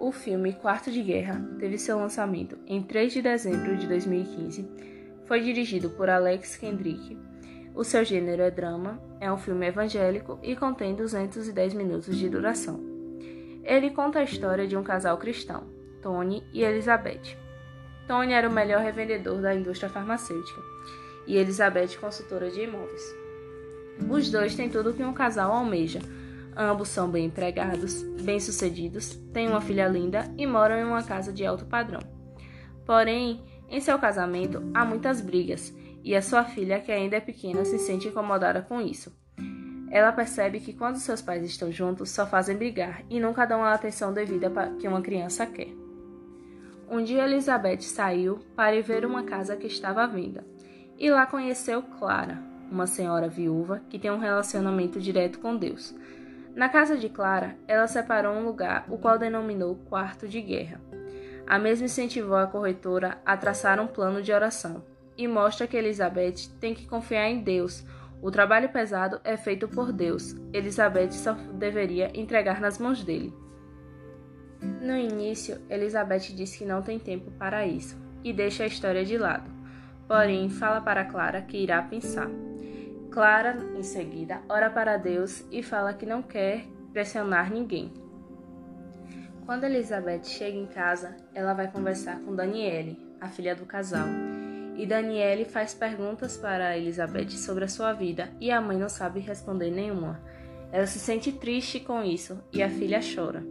O filme Quarto de Guerra teve seu lançamento em 3 de dezembro de 2015. Foi dirigido por Alex Kendrick. O seu gênero é drama, é um filme evangélico e contém 210 minutos de duração. Ele conta a história de um casal cristão, Tony e Elizabeth. Tony era o melhor revendedor da indústria farmacêutica e Elizabeth consultora de imóveis. Os dois têm tudo o que um casal almeja Ambos são bem empregados, bem-sucedidos, têm uma filha linda e moram em uma casa de alto padrão. Porém, em seu casamento há muitas brigas e a sua filha, que ainda é pequena, se sente incomodada com isso. Ela percebe que quando seus pais estão juntos, só fazem brigar e nunca dão a atenção devida que uma criança quer. Um dia Elizabeth saiu para ir ver uma casa que estava à venda e lá conheceu Clara, uma senhora viúva que tem um relacionamento direto com Deus. Na casa de Clara, ela separou um lugar, o qual denominou quarto de guerra. A mesma incentivou a corretora a traçar um plano de oração e mostra que Elizabeth tem que confiar em Deus. O trabalho pesado é feito por Deus. Elizabeth só deveria entregar nas mãos dele. No início, Elizabeth diz que não tem tempo para isso e deixa a história de lado. Porém, fala para Clara que irá pensar. Clara, em seguida, ora para Deus e fala que não quer pressionar ninguém. Quando Elizabeth chega em casa, ela vai conversar com Daniele, a filha do casal. E Daniele faz perguntas para Elizabeth sobre a sua vida e a mãe não sabe responder nenhuma. Ela se sente triste com isso e a filha chora.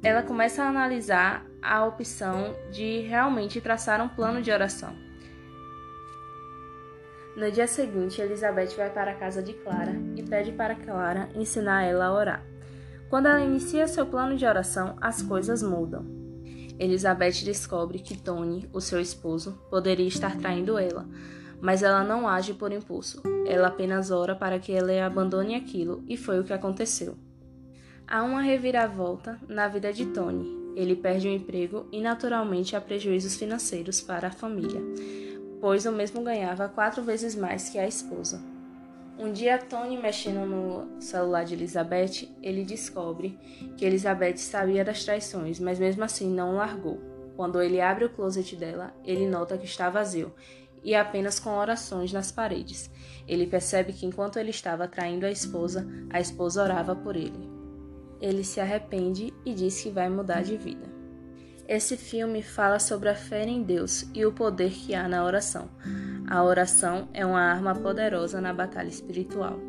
Ela começa a analisar a opção de realmente traçar um plano de oração. No dia seguinte, Elizabeth vai para a casa de Clara e pede para Clara ensinar ela a orar. Quando ela inicia seu plano de oração, as coisas mudam. Elizabeth descobre que Tony, o seu esposo, poderia estar traindo ela, mas ela não age por impulso. Ela apenas ora para que ele abandone aquilo, e foi o que aconteceu. Há uma reviravolta na vida de Tony. Ele perde o emprego e, naturalmente, há prejuízos financeiros para a família pois o mesmo ganhava quatro vezes mais que a esposa. Um dia, Tony, mexendo no celular de Elizabeth, ele descobre que Elizabeth sabia das traições, mas mesmo assim não largou. Quando ele abre o closet dela, ele nota que está vazio e apenas com orações nas paredes. Ele percebe que enquanto ele estava traindo a esposa, a esposa orava por ele. Ele se arrepende e diz que vai mudar de vida. Esse filme fala sobre a fé em Deus e o poder que há na oração. A oração é uma arma poderosa na batalha espiritual.